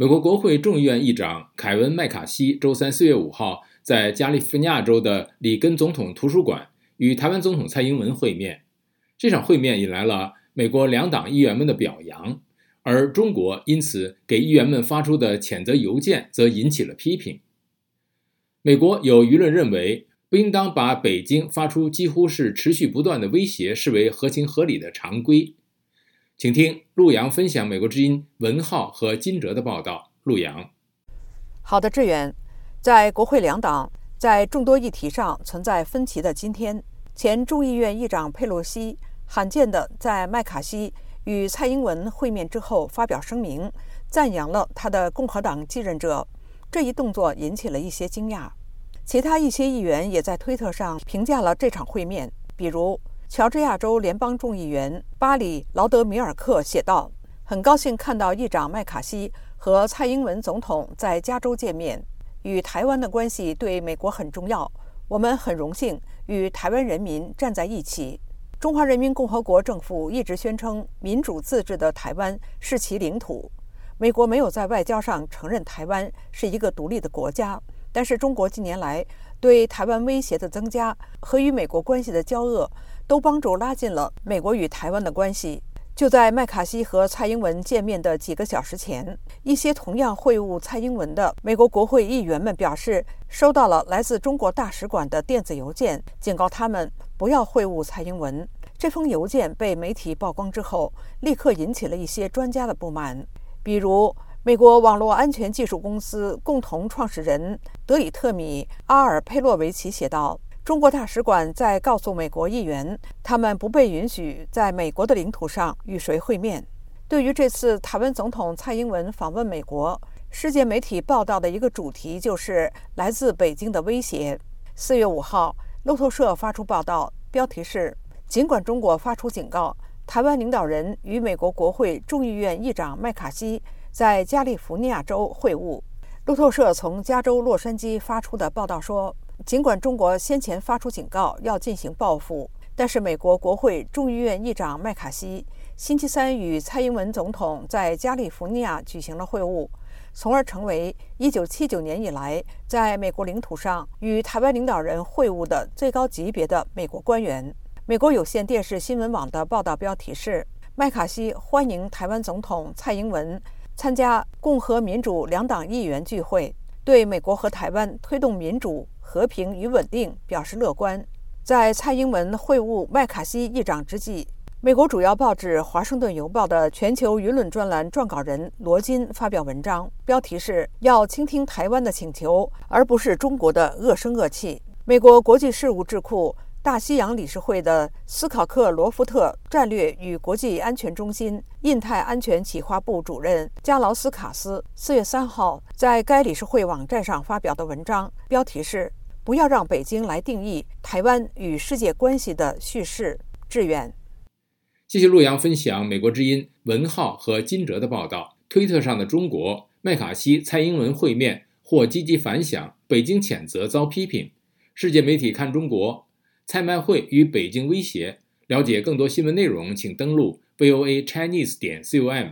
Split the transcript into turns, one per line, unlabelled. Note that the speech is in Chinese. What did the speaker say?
美国国会众议院议长凯文·麦卡锡周三四月五号在加利福尼亚州的里根总统图书馆与台湾总统蔡英文会面。这场会面引来了美国两党议员们的表扬，而中国因此给议员们发出的谴责邮件则引起了批评。美国有舆论认为，不应当把北京发出几乎是持续不断的威胁视为合情合理的常规。请听陆洋分享美国之音文浩和金哲的报道。陆洋，
好的，志远，在国会两党在众多议题上存在分歧的今天，前众议院议长佩洛西罕见的在麦卡锡与蔡英文会面之后发表声明，赞扬了他的共和党继任者。这一动作引起了一些惊讶。其他一些议员也在推特上评价了这场会面，比如。乔治亚州联邦众议员巴里·劳德米尔克写道：“很高兴看到议长麦卡锡和蔡英文总统在加州见面。与台湾的关系对美国很重要，我们很荣幸与台湾人民站在一起。中华人民共和国政府一直宣称民主自治的台湾是其领土。美国没有在外交上承认台湾是一个独立的国家，但是中国近年来对台湾威胁的增加和与美国关系的交恶。”都帮助拉近了美国与台湾的关系。就在麦卡锡和蔡英文见面的几个小时前，一些同样会晤蔡英文的美国国会议员们表示，收到了来自中国大使馆的电子邮件，警告他们不要会晤蔡英文。这封邮件被媒体曝光之后，立刻引起了一些专家的不满。比如，美国网络安全技术公司共同创始人德里特米·阿尔佩洛维奇写道。中国大使馆在告诉美国议员，他们不被允许在美国的领土上与谁会面。对于这次台湾总统蔡英文访问美国，世界媒体报道的一个主题就是来自北京的威胁。四月五号，路透社发出报道，标题是：尽管中国发出警告，台湾领导人与美国国会众议院议长麦卡锡在加利福尼亚州会晤。路透社从加州洛杉矶发出的报道说。尽管中国先前发出警告要进行报复，但是美国国会众议院议长麦卡锡星期三与蔡英文总统在加利福尼亚举行了会晤，从而成为1979年以来在美国领土上与台湾领导人会晤的最高级别的美国官员。美国有线电视新闻网的报道标题是：麦卡锡欢迎台湾总统蔡英文参加共和民主两党议员聚会，对美国和台湾推动民主。和平与稳定表示乐观。在蔡英文会晤麦卡锡议长之际，美国主要报纸《华盛顿邮报》的全球舆论专栏撰稿人罗金发表文章，标题是要倾听台湾的请求，而不是中国的恶声恶气。美国国际事务智库大西洋理事会的斯考克罗夫特战略与国际安全中心印太安全企划部主任加劳斯卡斯四月三号在该理事会网站上发表的文章，标题是。不要让北京来定义台湾与世界关系的叙事。志远，
谢谢陆阳分享美国之音文浩和金哲的报道。推特上的中国麦卡锡蔡英文会面或积极反响，北京谴责遭批评。世界媒体看中国，蔡麦会与北京威胁。了解更多新闻内容，请登录 voa chinese 点 com。